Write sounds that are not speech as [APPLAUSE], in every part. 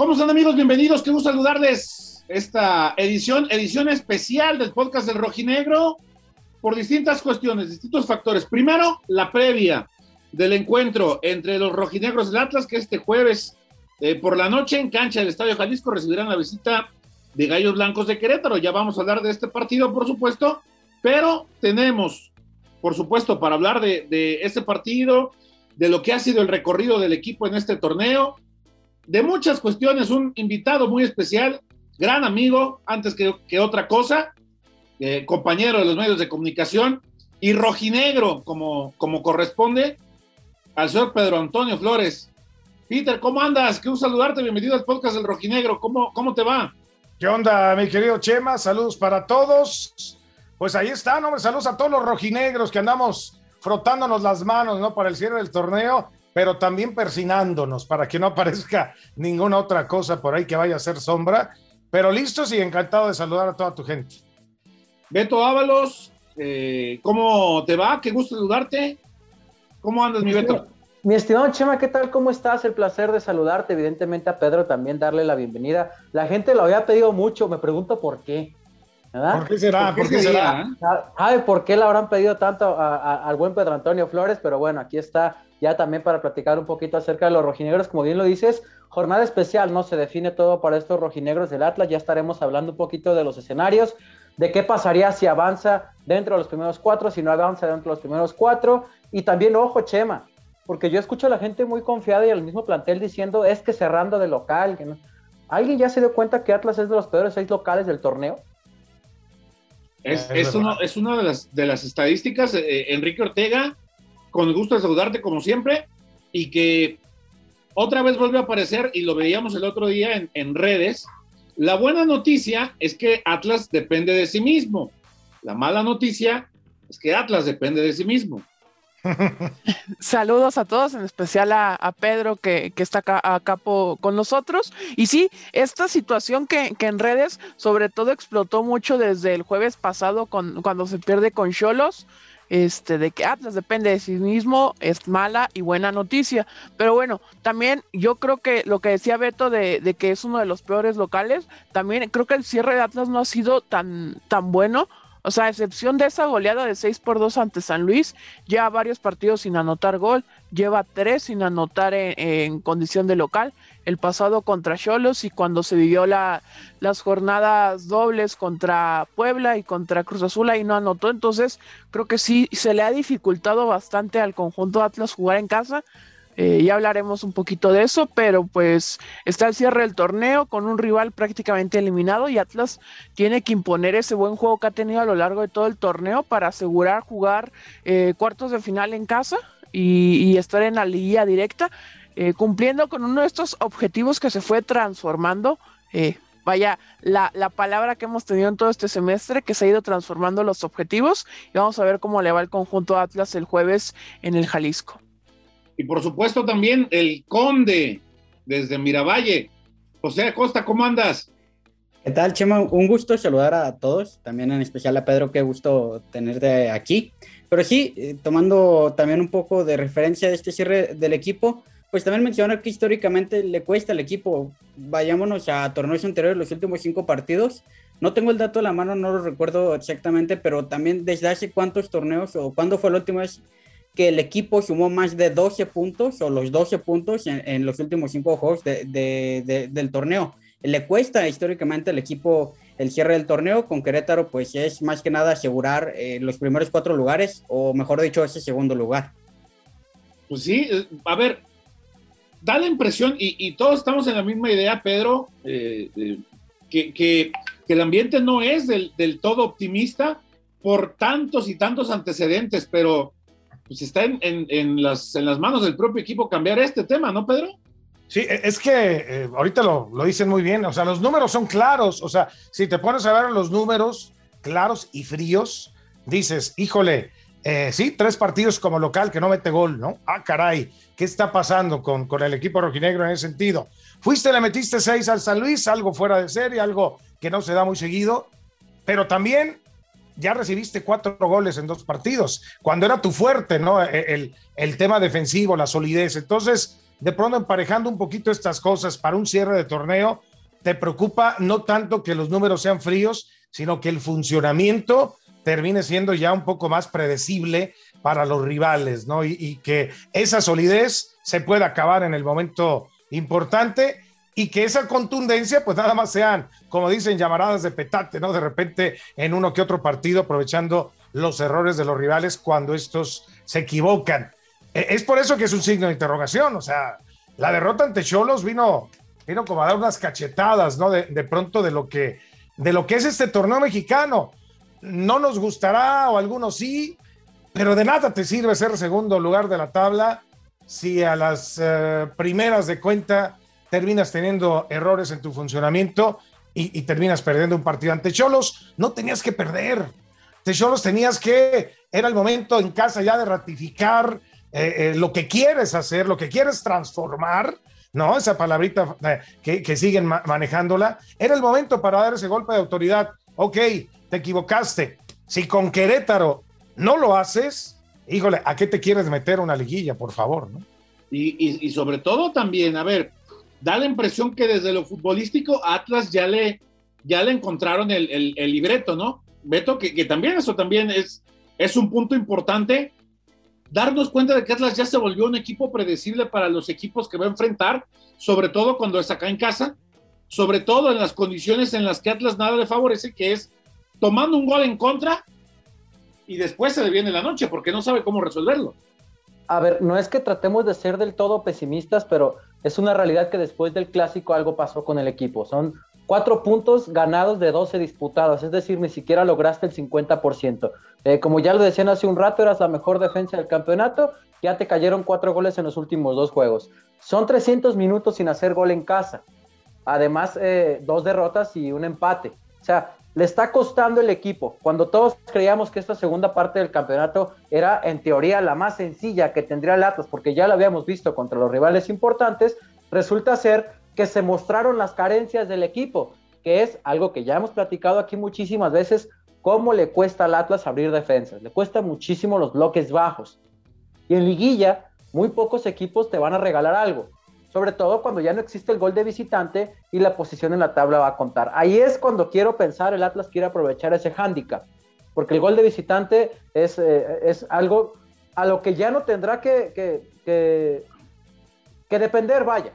¿Cómo están amigos? Bienvenidos, qué gusto saludarles. Esta edición, edición especial del podcast del Rojinegro, por distintas cuestiones, distintos factores. Primero, la previa del encuentro entre los rojinegros del Atlas, que este jueves eh, por la noche en cancha del Estadio Jalisco recibirán la visita de Gallos Blancos de Querétaro. Ya vamos a hablar de este partido, por supuesto, pero tenemos, por supuesto, para hablar de, de este partido, de lo que ha sido el recorrido del equipo en este torneo, de muchas cuestiones, un invitado muy especial, gran amigo, antes que, otra cosa, eh, compañero de los medios de comunicación y rojinegro, como, como corresponde, al señor Pedro Antonio Flores. Peter, ¿cómo andas? Qué un saludarte, bienvenido al podcast del rojinegro, ¿cómo, cómo te va? ¿Qué onda, mi querido Chema? Saludos para todos. Pues ahí está, ¿no? Saludos a todos los rojinegros que andamos frotándonos las manos, ¿no? Para el cierre del torneo, pero también persinándonos para que no aparezca ninguna otra cosa por ahí que vaya a ser sombra. Pero listos y encantado de saludar a toda tu gente. Beto Ábalos, eh, ¿cómo te va? Qué gusto saludarte. ¿Cómo andas, mi Beto? Mi estimado Chema, ¿qué tal? ¿Cómo estás? El placer de saludarte. Evidentemente a Pedro también darle la bienvenida. La gente lo había pedido mucho, me pregunto por qué. ¿verdad? ¿Por qué será? ¿Por qué, será? ¿Sabe por qué le habrán pedido tanto a, a, al buen Pedro Antonio Flores? Pero bueno, aquí está ya también para platicar un poquito acerca de los rojinegros, como bien lo dices, jornada especial, ¿no? Se define todo para estos rojinegros del Atlas, ya estaremos hablando un poquito de los escenarios, de qué pasaría si avanza dentro de los primeros cuatro, si no avanza dentro de los primeros cuatro, y también, ojo, Chema, porque yo escucho a la gente muy confiada y al mismo plantel diciendo, es que cerrando de local, no. ¿Alguien ya se dio cuenta que Atlas es de los peores seis locales del torneo? Es, es, uno, es una de las, de las estadísticas, eh, Enrique Ortega, con gusto de saludarte como siempre, y que otra vez vuelve a aparecer, y lo veíamos el otro día en, en redes, la buena noticia es que Atlas depende de sí mismo. La mala noticia es que Atlas depende de sí mismo. [LAUGHS] Saludos a todos, en especial a, a Pedro que, que, está acá, acá po, con nosotros. Y sí, esta situación que, que, en redes sobre todo explotó mucho desde el jueves pasado con, cuando se pierde con Cholos. Este, de que Atlas depende de sí mismo es mala y buena noticia. Pero bueno, también yo creo que lo que decía Beto de, que es uno de los peores locales, también creo que el cierre de Atlas no ha sido tan, tan bueno o sea, a excepción de esa goleada de 6 por 2 ante San Luis, lleva varios partidos sin anotar gol, lleva tres sin anotar en, condición de local. El pasado contra Cholos y cuando se vivió la, las jornadas dobles contra Puebla y contra Cruz Azul ahí no anotó. Entonces, creo que sí se le ha dificultado bastante al conjunto Atlas jugar en casa. Eh, ya hablaremos un poquito de eso, pero pues está el cierre del torneo con un rival prácticamente eliminado y Atlas tiene que imponer ese buen juego que ha tenido a lo largo de todo el torneo para asegurar jugar eh, cuartos de final en casa y, y estar en la liguilla directa, eh, cumpliendo con uno de estos objetivos que se fue transformando. Eh, vaya, la, la, palabra que hemos tenido en todo este semestre, que se ha ido transformando los objetivos, y vamos a ver cómo le va el conjunto Atlas el jueves en el Jalisco. Y por supuesto también el conde desde Miravalle. José Acosta, ¿cómo andas? ¿Qué tal, Chema? Un gusto saludar a todos, también en especial a Pedro, qué gusto tenerte aquí. Pero sí, eh, tomando también un poco de referencia de este cierre del equipo, pues también mencionar que históricamente le cuesta al equipo. Vayámonos a torneos anteriores, los últimos cinco partidos. No tengo el dato a la mano, no lo recuerdo exactamente, pero también desde hace cuántos torneos o cuándo fue la última vez que el equipo sumó más de 12 puntos o los 12 puntos en, los últimos cinco juegos de, del torneo. Le cuesta históricamente al equipo el cierre del torneo. Con Querétaro, pues es más que nada asegurar eh, los primeros cuatro lugares, o mejor dicho, ese segundo lugar. Pues sí, a ver, da la impresión, y, y todos estamos en la misma idea, Pedro, eh, eh, que, que, que, el ambiente no es del, del todo optimista por tantos y tantos antecedentes, pero pues está en, en, en, las, en las manos del propio equipo cambiar este tema, ¿no, Pedro? Sí, es que eh, ahorita lo, lo, dicen muy bien, o sea, los números son claros, o sea, si te pones a ver los números claros y fríos, dices, híjole, eh, sí, tres partidos como local que no mete gol, ¿no? Ah, caray, ¿qué está pasando con, con el equipo rojinegro en ese sentido? Fuiste, le metiste seis al San Luis, algo fuera de serie, algo que no se da muy seguido, pero también ya recibiste cuatro goles en dos partidos, cuando era tu fuerte, ¿no? E, el, el tema defensivo, la solidez. Entonces, de pronto emparejando un poquito estas cosas para un cierre de torneo, te preocupa no tanto que los números sean fríos, sino que el funcionamiento termine siendo ya un poco más predecible para los rivales, ¿no? Y, que esa solidez se pueda acabar en el momento importante y que esa contundencia, pues nada más sean, como dicen, llamaradas de petate, ¿no? De repente en uno que otro partido, aprovechando los errores de los rivales cuando estos se equivocan. E, es por eso que es un signo de interrogación, o sea, la derrota ante Cholos vino, vino como a dar unas cachetadas, ¿no? De, pronto de lo que de lo que es este torneo mexicano. No nos gustará o algunos sí, pero de nada te sirve ser segundo lugar de la tabla si a las uh, primeras de cuenta terminas teniendo errores en tu funcionamiento y, y, terminas perdiendo un partido ante Cholos. No tenías que perder. Ante Cholos tenías que, era el momento en casa ya de ratificar eh, eh, lo que quieres hacer, lo que quieres transformar ¿no? Esa palabrita eh, que, que, siguen ma manejándola. Era el momento para dar ese golpe de autoridad. Ok, te equivocaste. Si con Querétaro no lo haces, híjole, ¿a qué te quieres meter una liguilla, por favor? ¿no? Y, y, y sobre todo también, a ver, da la impresión que desde lo futbolístico Atlas ya le, ya le encontraron el, el, el libreto, ¿no? Beto, que, que, también eso también es, es un punto importante darnos cuenta de que Atlas ya se volvió un equipo predecible para los equipos que va a enfrentar, sobre todo cuando es acá en casa, sobre todo en las condiciones en las que Atlas nada le favorece, que es tomando un gol en contra y después se le viene la noche porque no sabe cómo resolverlo. A ver, no es que tratemos de ser del todo pesimistas, pero es una realidad que después del clásico algo pasó con el equipo. Son cuatro puntos ganados de 12 disputados, es decir, ni siquiera lograste el 50%. Eh, como ya lo decían hace un rato, eras la mejor defensa del campeonato, ya te cayeron cuatro goles en los últimos dos juegos. Son 300 minutos sin hacer gol en casa. Además, eh, dos derrotas y un empate. O sea, le está costando el equipo. Cuando todos creíamos que esta segunda parte del campeonato era en teoría la más sencilla que tendría el Atlas, porque ya lo habíamos visto contra los rivales importantes, resulta ser que se mostraron las carencias del equipo, que es algo que ya hemos platicado aquí muchísimas veces, cómo le cuesta al Atlas abrir defensas, le cuesta muchísimo los bloques bajos. Y en liguilla, muy pocos equipos te van a regalar algo sobre todo cuando ya no existe el gol de visitante y la posición en la tabla va a contar. Ahí es cuando quiero pensar, el Atlas quiere aprovechar ese hándicap, porque el gol de visitante es, eh, es algo a lo que ya no tendrá que, que, que, que depender, vaya.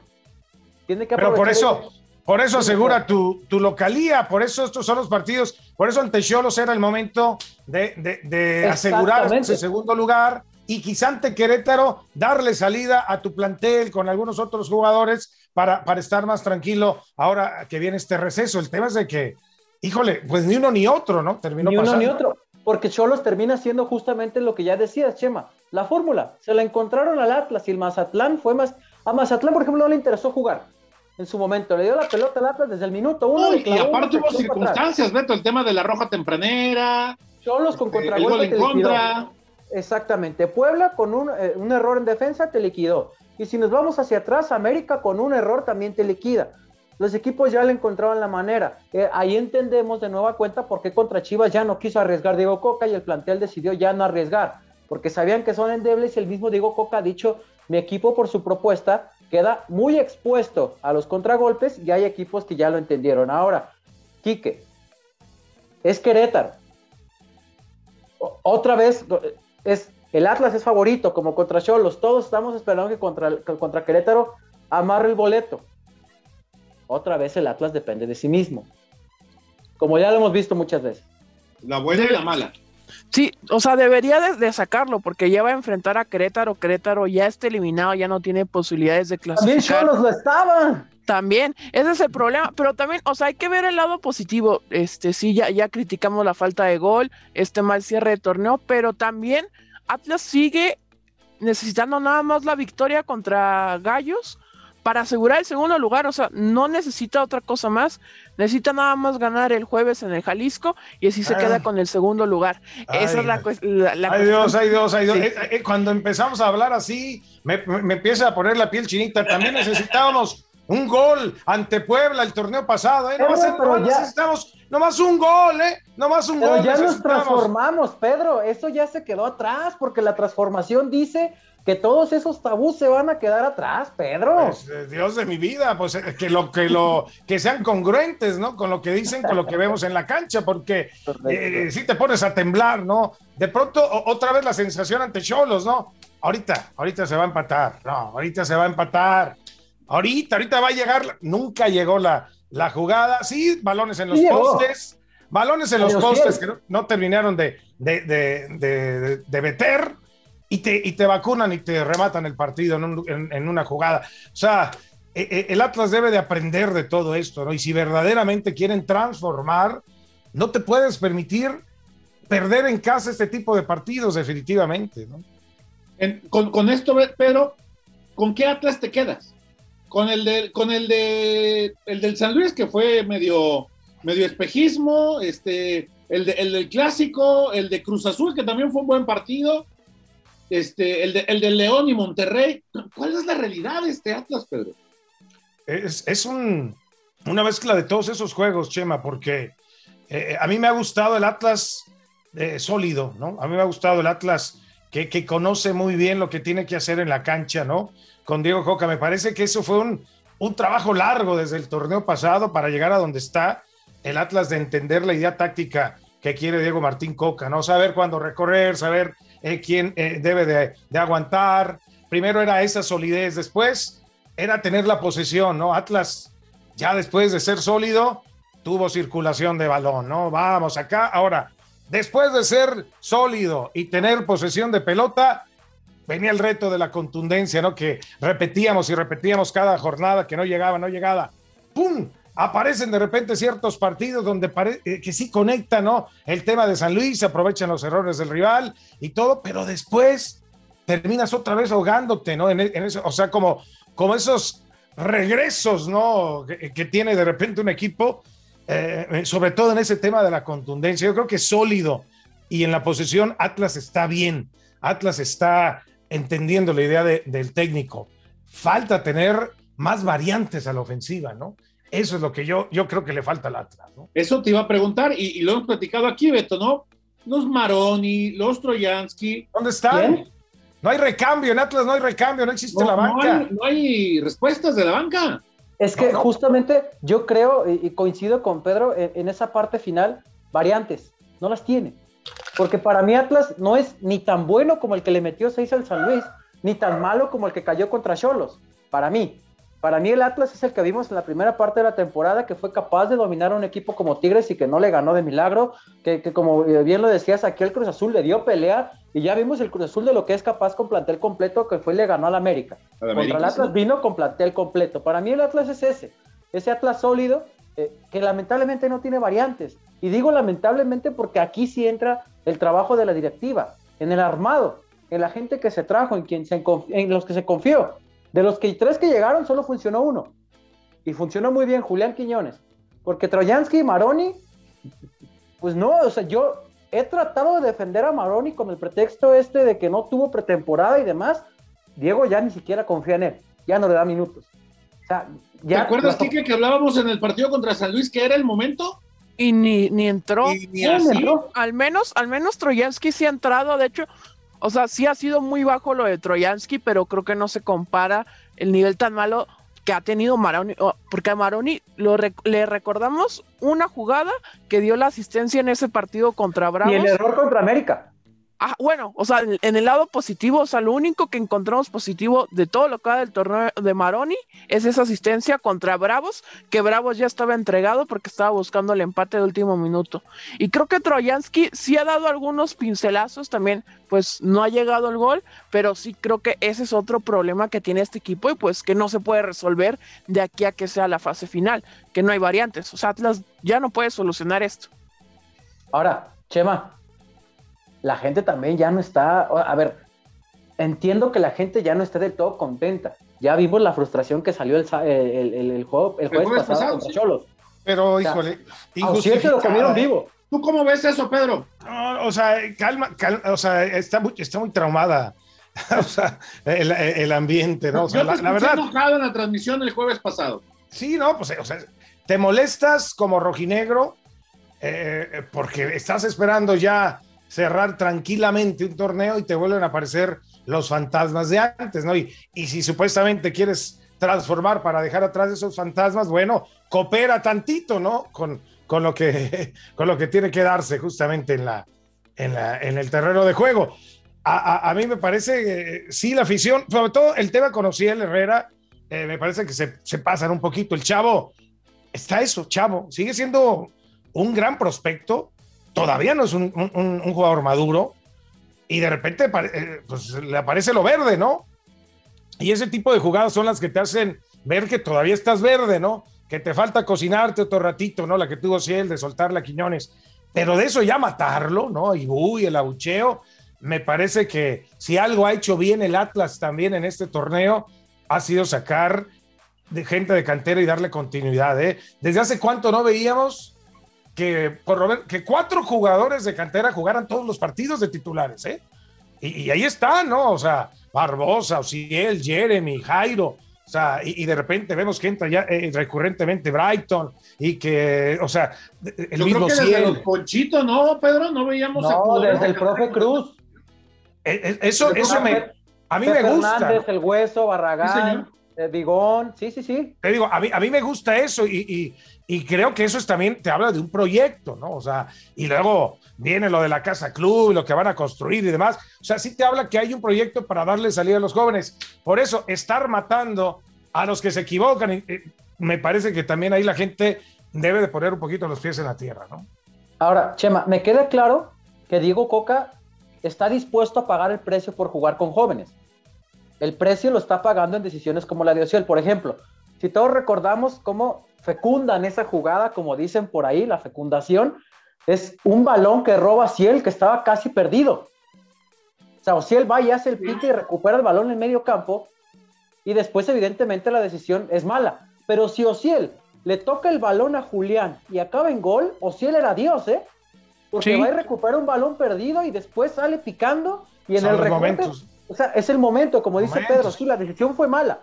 Tiene que Pero por eso, por eso asegura tu, tu, localía, por eso estos son los partidos, por eso ante Cholos era el momento de, de, de asegurar ese segundo lugar y quizá ante Querétaro darle salida a tu plantel con algunos otros jugadores para, para estar más tranquilo ahora que viene este receso. El tema es de que, híjole, pues ni uno ni otro, ¿no? Terminó ni uno pasando. ni otro, porque Cholos termina siendo justamente lo que ya decías, Chema, la fórmula. Se la encontraron al Atlas y el Mazatlán fue más... A Mazatlán, por ejemplo, no le interesó jugar en su momento. Le dio la pelota al Atlas desde el minuto uno. No, y, y aparte hubo circunstancias, Beto, el tema de la roja tempranera. Cholos con este, contra. Exactamente. Puebla con un, eh, un, error en defensa te liquidó. Y si nos vamos hacia atrás, América con un error también te liquida. Los equipos ya le encontraban la manera. Eh, ahí entendemos de nueva cuenta por qué contra Chivas ya no quiso arriesgar Diego Coca y el plantel decidió ya no arriesgar, porque sabían que son endebles y el mismo Diego Coca ha dicho, mi equipo por su propuesta queda muy expuesto a los contragolpes y hay equipos que ya lo entendieron. Ahora, Quique, es Querétaro. Otra vez, es el Atlas es favorito, como contra Cholos. Todos estamos esperando que contra, que contra Querétaro amarre el boleto. Otra vez el Atlas depende de sí mismo. Como ya lo hemos visto muchas veces. La buena y la mala. Sí, o sea, debería de, de, sacarlo porque ya va a enfrentar a Querétaro. Querétaro ya está eliminado, ya no tiene posibilidades de clasificar. También Cholos lo estaba. También, ese es el problema, pero también, o sea, hay que ver el lado positivo. Este, sí, ya, ya criticamos la falta de gol, este mal cierre de torneo, pero también Atlas sigue necesitando nada más la victoria contra Gallos para asegurar el segundo lugar, o sea, no necesita otra cosa más, necesita nada más ganar el jueves en el Jalisco y así se ah. queda con el segundo lugar. Ay, Esa es la, la, la ay Dios, ay Dios, ay Dios. Sí. Eh, eh, cuando empezamos a hablar así, me, me, empieza a poner la piel chinita. También necesitábamos un gol ante Puebla el torneo pasado, ¿eh? No, pero, pero ya... necesitamos Nomás un gol, ¿eh? Nomás un Pero gol. ya nos transformamos, Pedro. Eso ya se quedó atrás porque la transformación dice que todos esos tabús se van a quedar atrás, Pedro. Pues, eh, Dios de mi vida, pues eh, que lo que lo [LAUGHS] que sean congruentes, ¿no? Con lo que dicen, con lo que vemos en la cancha, porque eh, si te pones a temblar, ¿no? De pronto o- otra vez la sensación ante Cholos, ¿no? Ahorita, ahorita se va a empatar, no, ahorita se va a empatar. Ahorita, ahorita va a llegar, nunca llegó la, la jugada, sí, balones en los Sí llegó. postes, balones en los Pero postes sí. que no, no terminaron de, de, de, de- de meter y te, y te vacunan y te rematan el partido en, un- en- en una jugada. O sea, eh, eh, el Atlas debe de aprender de todo esto, ¿no? Y si verdaderamente quieren transformar, no te puedes permitir perder en casa este tipo de partidos, definitivamente, ¿no? En- con, con esto, Pedro, ¿con qué Atlas te quedas? Con el de, con el de el del San Luis, que fue medio, medio espejismo, este, el, de- el del clásico, el de Cruz Azul, que también fue un buen partido, este, el de, el de León y Monterrey. ¿Cuál es la realidad de este Atlas, Pedro? Es, es un- una mezcla de todos esos juegos, Chema, porque eh, a mí me ha gustado el Atlas eh, sólido, ¿no? A mí me ha gustado el Atlas que, que conoce muy bien lo que tiene que hacer en la cancha, ¿no? Con Diego Coca. Me parece que eso fue un, un trabajo largo desde el torneo pasado para llegar a donde está el Atlas de entender la idea táctica que quiere Diego Martín Coca, ¿no? Saber cuándo recorrer, saber eh, quién eh, debe de, de aguantar. Primero era esa solidez, después era tener la posesión, ¿no? Atlas, ya después de ser sólido, tuvo circulación de balón, ¿no? Vamos acá. Ahora, después de ser sólido y tener posesión de pelota, venía el reto de la contundencia, ¿no? Que repetíamos y repetíamos cada jornada que no llegaba, no llegaba. ¡Pum! Aparecen de repente ciertos partidos donde eh, que sí conectan, ¿no? El tema de San Luis, aprovechan los errores del rival y todo, pero después terminas otra vez ahogándote, ¿no? Eso, o sea, como, como esos regresos, ¿no? Que, tiene de repente un equipo, eh, sobre todo en ese tema de la contundencia. Yo creo que es sólido y en la posesión Atlas está bien. Atlas está entendiendo la idea de- del técnico. Falta tener más variantes a la ofensiva, ¿no? Eso es lo que yo, yo creo que le falta al Atlas, ¿no? Eso te iba a preguntar, y, y lo hemos platicado aquí, Beto, ¿no? Los Maroni, los Troyansky. ¿Dónde están? ¿Quién? No hay recambio, en Atlas no hay recambio, no existe No, la no banca. hay, no hay respuestas de la banca. Es que No, no. justamente yo creo y, y coincido con Pedro en, en esa parte final, variantes, no las tiene. Porque para mí Atlas no es ni tan bueno como el que le metió 6 al San Luis, ni tan malo como el que cayó contra Cholos. Para mí. Para mí el Atlas es el que vimos en la primera parte de la temporada que fue capaz de dominar a un equipo como Tigres y que no le ganó de milagro, que, que como eh, bien lo decías, aquí el Cruz Azul le dio pelea y ya vimos el Cruz Azul de lo que es capaz con plantel completo que fue y le ganó al América. Contra América, el Atlas sí. vino con plantel completo. Para mí el Atlas es ese, ese Atlas sólido eh, que lamentablemente no tiene variantes. Y digo lamentablemente porque aquí sí entra el trabajo de la directiva, en el armado, en la gente que se trajo, en, quien se en los que se confió. De los que tres que llegaron solo funcionó uno. Y funcionó muy bien Julián Quiñones. Porque Troyansky y Maroni, pues no, o sea, yo he tratado de defender a Maroni con el pretexto este de que no tuvo pretemporada y demás. Diego ya ni siquiera confía en él, ya no le da minutos. O sea, ¿Te acuerdas, Kike, que hablábamos en el partido contra San Luis que era el momento? Y ni, ni entró. Y ni entró. Al menos, al menos Troyansky sí ha entrado, de hecho, o sea, sí ha sido muy bajo lo de Troyansky, pero creo que no se compara el nivel tan malo que ha tenido Maroni, porque a Maroni lo rec- le recordamos una jugada que dio la asistencia en ese partido contra Bravos. y el error contra América. Ah, bueno, o sea, en, el lado positivo, o sea, lo único que encontramos positivo de todo lo que va del torneo de Maroni es esa asistencia contra Bravos, que Bravos ya estaba entregado porque estaba buscando el empate de último minuto. Y creo que Troyansky sí ha dado algunos pincelazos también, pues no ha llegado el gol, pero sí creo que ese es otro problema que tiene este equipo y pues que no se puede resolver de aquí a que sea la fase final, que no hay variantes. O sea, Atlas ya no puede solucionar esto. Ahora, Chema, la gente también ya no está, a ver, entiendo que la gente ya no esté del todo contenta. Ya vimos la frustración que salió el, sa- el, el- el juego, el jueves, jueves pasado, pasado, contra sí. Cholos. Pero, sea, híjole, se lo comieron injustificado. vivo. ¿Tú cómo ves eso, Pedro? No, o sea, calma, calma, o sea, está muy, está muy traumada. [LAUGHS] o sea, el, el ambiente, ¿no? O sea, Yo la, te la verdad, enojado en la transmisión el jueves pasado. sí, no, pues, o sea, te molestas como rojinegro eh, porque estás esperando ya cerrar tranquilamente un torneo y te vuelven a aparecer los fantasmas de antes, ¿no? Y, y si supuestamente quieres transformar para dejar atrás esos fantasmas, bueno, coopera tantito, ¿no? Con, con, lo, que, [LAUGHS] con lo que tiene que darse justamente en, la, en, la, en el terreno de juego. A, mí me parece, que sí, la afición, sobre todo el tema con Ociel Herrera, eh, me parece que se, se pasan un poquito. El chavo, está eso, chavo, sigue siendo un gran prospecto, todavía no es un, jugador maduro, y de repente eh, pues, le aparece lo verde, ¿no? Y ese tipo de jugadas son las que te hacen ver que todavía estás verde, ¿no? Que te falta cocinarte otro ratito, ¿no? La que tuvo Ciel de soltar la Quiñones. Pero de eso ya matarlo, ¿no? Y uy, el abucheo. Me parece que si algo ha hecho bien el Atlas también en este torneo, ha sido sacar de gente de cantera y darle continuidad, ¿eh? Desde hace cuánto no veíamos que, menos, que cuatro jugadores de cantera jugaran todos los partidos de titulares, ¿eh? Y, y ahí está, ¿no? O sea, Barbosa, Ociel, Jeremy, Jairo, o sea, y, y, de repente vemos que entra ya eh, recurrentemente Brighton y que, o sea, el Yo mismo creo que desde los Ponchito, ¿no, Pedro? No veíamos a No, Pudero. desde el profe Cruz. Eh, eh, Eso, eso me, a mí me gusta. Hernández, el hueso, Sí, Barragán, señor. Eh, Digón, sí, sí, sí. Te digo, a mí, a mí me gusta eso y, y- y creo que eso es también, te habla de un proyecto, ¿no? O sea, y luego viene lo de la casa club, lo que van a construir y demás. O sea, sí te habla que hay un proyecto para darle salida a los jóvenes. Por eso, estar matando a los que se equivocan, y me parece que también ahí la gente debe de poner un poquito los pies en la tierra, ¿no? Ahora, Chema, me queda claro que Diego Coca está dispuesto a pagar el precio por jugar con jóvenes. El precio lo está pagando en decisiones como la de Ociel. Por ejemplo, si todos recordamos cómo fecundan esa jugada, como dicen por ahí, la fecundación, es un balón que roba Ciel que estaba casi perdido. O sea, Ociel va y hace el pique y recupera el balón en medio campo y después evidentemente la decisión es mala. Pero si Ociel le toca el balón a Julián y acaba en gol, Ociel era Dios, ¿eh? Porque Sí. va y recupera un balón perdido y después sale picando y en Son el recorte, momentos. O sea, es el momento, como dice. Pedro, sí, la decisión fue mala.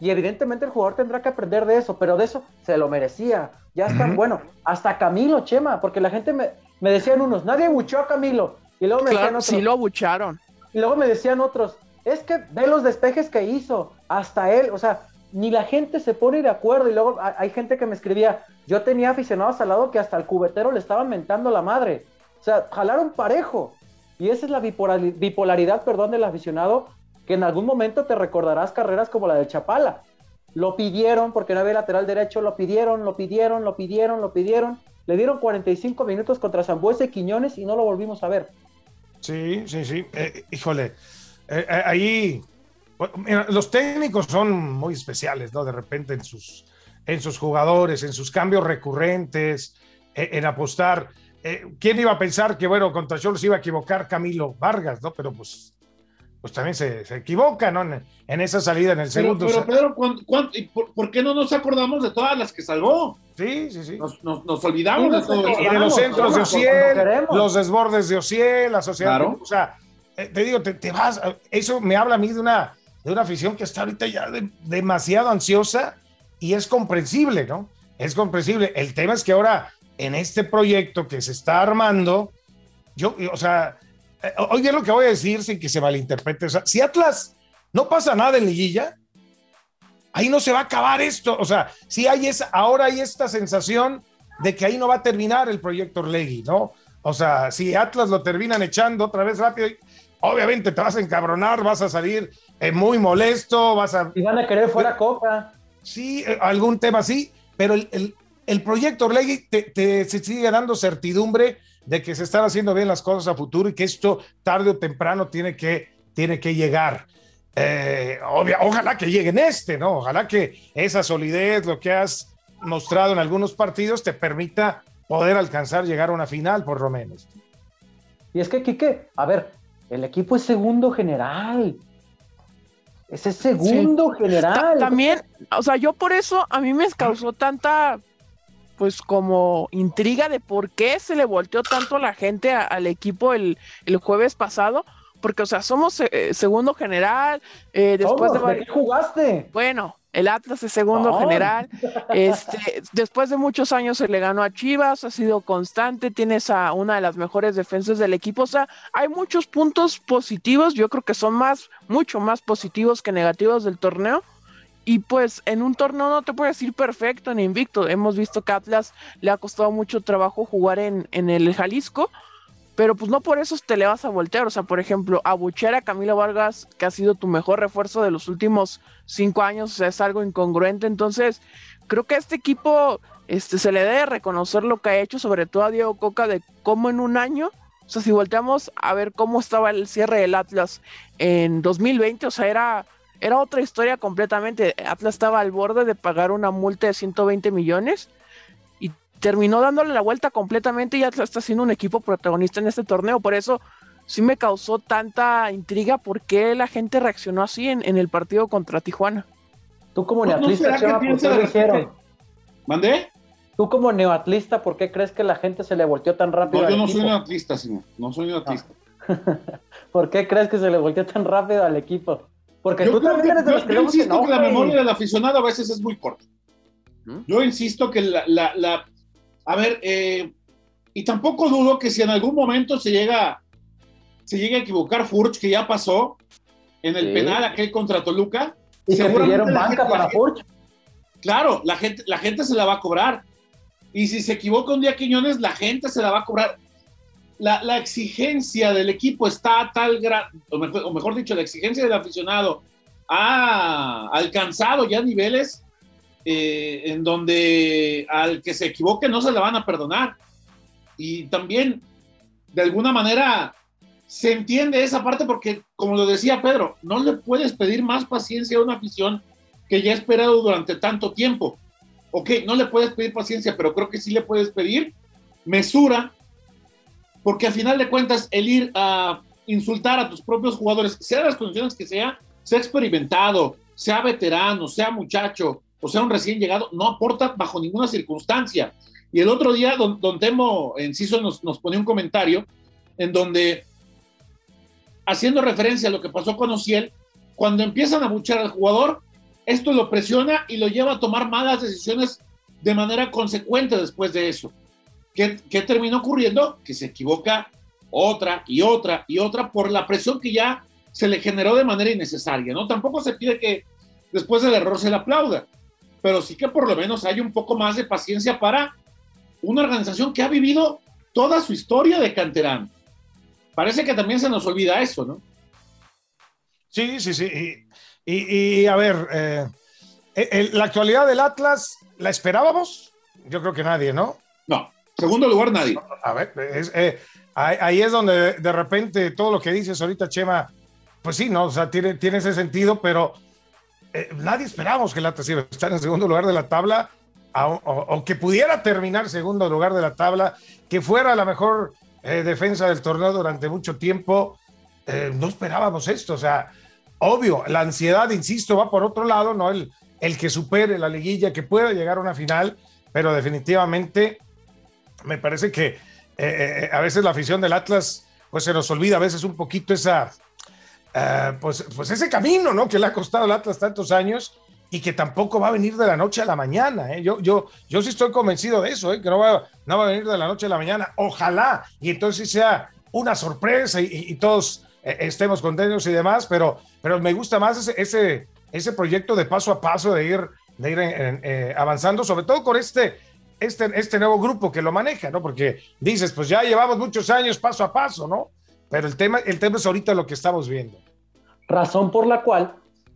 Y evidentemente el jugador tendrá que aprender de eso, pero de eso se lo merecía. Ya está, bueno, hasta Camilo, Chema, porque la gente me, me decían unos, nadie buchó a Camilo. Y luego me decían otros, sí lo abucharon. y luego me decían otros, es que ve los despejes que hizo, hasta él, o sea, ni la gente se pone de acuerdo. Y luego hay, hay gente que me escribía, yo tenía aficionados al lado que hasta el cubetero le estaban mentando la madre. O sea, jalaron parejo. Y esa es la bipolari- bipolaridad, perdón, del aficionado, que en algún momento te recordarás carreras como la del Chapala. Lo pidieron porque no había lateral derecho, lo pidieron, lo pidieron, lo pidieron, lo pidieron. Le dieron 45 minutos contra Zambuesa y Quiñones y no lo volvimos a ver. Sí, sí, sí. Eh, híjole, eh, eh, ahí mira, los técnicos son muy especiales, ¿no? De repente en sus, en sus jugadores, en sus cambios recurrentes, eh, en apostar. Eh, ¿Quién iba a pensar que, bueno, contra Cholos iba a equivocar Camilo Vargas, ¿no? Pero pues, pues también se, se equivoca, ¿no? En, en esa salida en el Pero, segundo. pero Pedro, ¿cuán- cuán- y por, por qué no nos acordamos de todas las que salvó? sí, sí, sí. Nos, nos- nos olvidamos de todo Y de los centros de Ociel, queremos. los desbordes de Ociel, la sociedad. Claro. O sea, eh, te digo, te, te vas. Eso me habla a mí de una, de una afición que está ahorita ya de- demasiado ansiosa y es comprensible, ¿no? Es comprensible. El tema es que ahora, en este proyecto que se está armando, yo, o sea, eh, oye lo que voy a decir sin que se malinterprete. O sea, si Atlas no pasa nada en liguilla, ahí no se va a acabar esto. O sea, si hay esa, ahora hay esta sensación de que ahí no va a terminar el proyecto Orlegui, ¿no? O sea, si Atlas lo terminan echando otra vez rápido, obviamente te vas a encabronar, vas a salir eh, muy molesto, vas a... Y van a querer fuera Coca. Sí, eh, algún tema así, pero el, el- el proyecto Orlegui te, te- se sigue dando certidumbre de que se están haciendo bien las cosas a futuro y que esto tarde o temprano tiene que, tiene que llegar. Eh, obvia- ojalá que llegue en este, ¿no? Ojalá que esa solidez, lo que has mostrado en algunos partidos, te permita poder alcanzar, llegar a una final, por lo menos. Y es que, Quique, a ver, el equipo es segundo general. Ese es segundo general. También, o sea, yo por eso a mí me causó tanta, pues como intriga de por qué se le volteó tanto la gente a- al equipo el, el jueves pasado, porque, o sea, somos eh, segundo general, eh, después de... ¿de vari- qué jugaste? Bueno, el Atlas es segundo general. [LAUGHS] Este, después de muchos años se le ganó a Chivas, ha sido constante, tienes a una de las mejores defensas del equipo. O sea, hay muchos puntos positivos. Yo creo que son más, mucho más positivos que negativos del torneo. Y pues en un torneo no te puedo decir perfecto ni invicto. Hemos visto que Atlas le ha costado mucho trabajo jugar en, en el Jalisco pero pues no por eso te le vas a voltear. O sea, por ejemplo, abuchear a Camilo Vargas, que ha sido tu mejor refuerzo de los últimos cinco años, o sea, es algo incongruente. Entonces, creo que a este equipo este, se le debe reconocer lo que ha hecho, sobre todo a Diego Coca, de cómo en un año, o sea, si volteamos a ver cómo estaba el cierre del Atlas en 2020, o sea, era, era otra historia completamente. Atlas estaba al borde de pagar una multa de 120 millones terminó dándole la vuelta completamente y ya está siendo un equipo protagonista en este torneo. Por eso sí me causó tanta intriga por qué la gente reaccionó así en, el partido contra Tijuana. Tú como pues, neatlista, ¿por qué lo hicieron? ¿Mandé? Tú como neoatlista, ¿por qué crees que la gente se le volteó tan rápido? No, yo no soy neoatlista, señor. No soy neoatlista. [LAUGHS] ¿Por qué crees que se le volteó tan rápido al equipo? Porque tú también eres de los que yo insisto que, la memoria del aficionado a veces es muy corta. ¿Mm? Yo insisto que la, a ver, eh, y tampoco dudo que si en algún momento se llega, se llega a equivocar Furch, que ya pasó en el penal aquel contra Toluca. Y se pidieron banca para Furch. Claro, la gente, la gente se la va a cobrar. Y si se equivoca un día Quiñones, la gente se la va a cobrar. La, exigencia del equipo está tal grado, o mejor dicho, la exigencia del aficionado ha alcanzado ya niveles eh, en donde al que se equivoque no se le van a perdonar. Y también, de alguna manera, se entiende esa parte porque, como lo decía Pedro, no le puedes pedir más paciencia a una afición que ya ha esperado durante tanto tiempo. Ok, no le puedes pedir paciencia, pero creo que sí le puedes pedir mesura, porque al final de cuentas, el ir a insultar a tus propios jugadores, sea las condiciones que sea, sea experimentado, sea veterano, sea muchacho, o sea, un recién llegado, no aporta bajo ninguna circunstancia. Y el otro día, don, Temo Enciso nos, nos pone un comentario en donde, haciendo referencia a lo que pasó con Ociel, cuando empiezan a buchar al jugador, esto lo presiona y lo lleva a tomar malas decisiones de manera consecuente después de eso. ¿Qué, ¿Qué, terminó ocurriendo? Que se equivoca otra y otra y otra por la presión que ya se le generó de manera innecesaria, ¿no? Tampoco se pide que después del error se le aplauda, pero sí que por lo menos hay un poco más de paciencia para una organización que ha vivido toda su historia de canterano. Parece que también se nos olvida eso, ¿no? Sí, sí, sí. Y, a ver, eh, la actualidad del Atlas, ¿la esperábamos? Yo creo que nadie, ¿no? No, segundo lugar nadie. A ver, eh, ahí es donde de repente todo lo que dices ahorita, Chema, pues sí, ¿no? O sea, tiene, tiene ese sentido, pero eh, nadie esperábamos que el Atlas iba en segundo lugar de la tabla, o, que pudiera terminar segundo lugar de la tabla, que fuera la mejor eh, defensa del torneo durante mucho tiempo. Eh, no esperábamos esto, o sea, obvio, la ansiedad, insisto, va por otro lado, ¿no? El, el que supere la liguilla, que pueda llegar a una final, pero definitivamente me parece que a veces la afición del Atlas, pues se nos olvida a veces un poquito esa, eh, pues, pues ese camino, ¿no? Que le ha costado al Atlas tantos años y que tampoco va a venir de la noche a la mañana. ¿eh? Yo, yo, yo sí estoy convencido de eso, ¿eh? que no va, no va a venir de la noche a la mañana. Ojalá y entonces sea una sorpresa y, todos eh, estemos contentos y demás, pero, pero me gusta más ese, ese, ese proyecto de paso a paso, de ir, de ir avanzando, sobre todo con este, este, este nuevo grupo que lo maneja, ¿no? Porque dices, pues ya llevamos muchos años paso a paso, ¿no? Pero el tema, el tema es ahorita lo que estamos viendo. Razón por la cual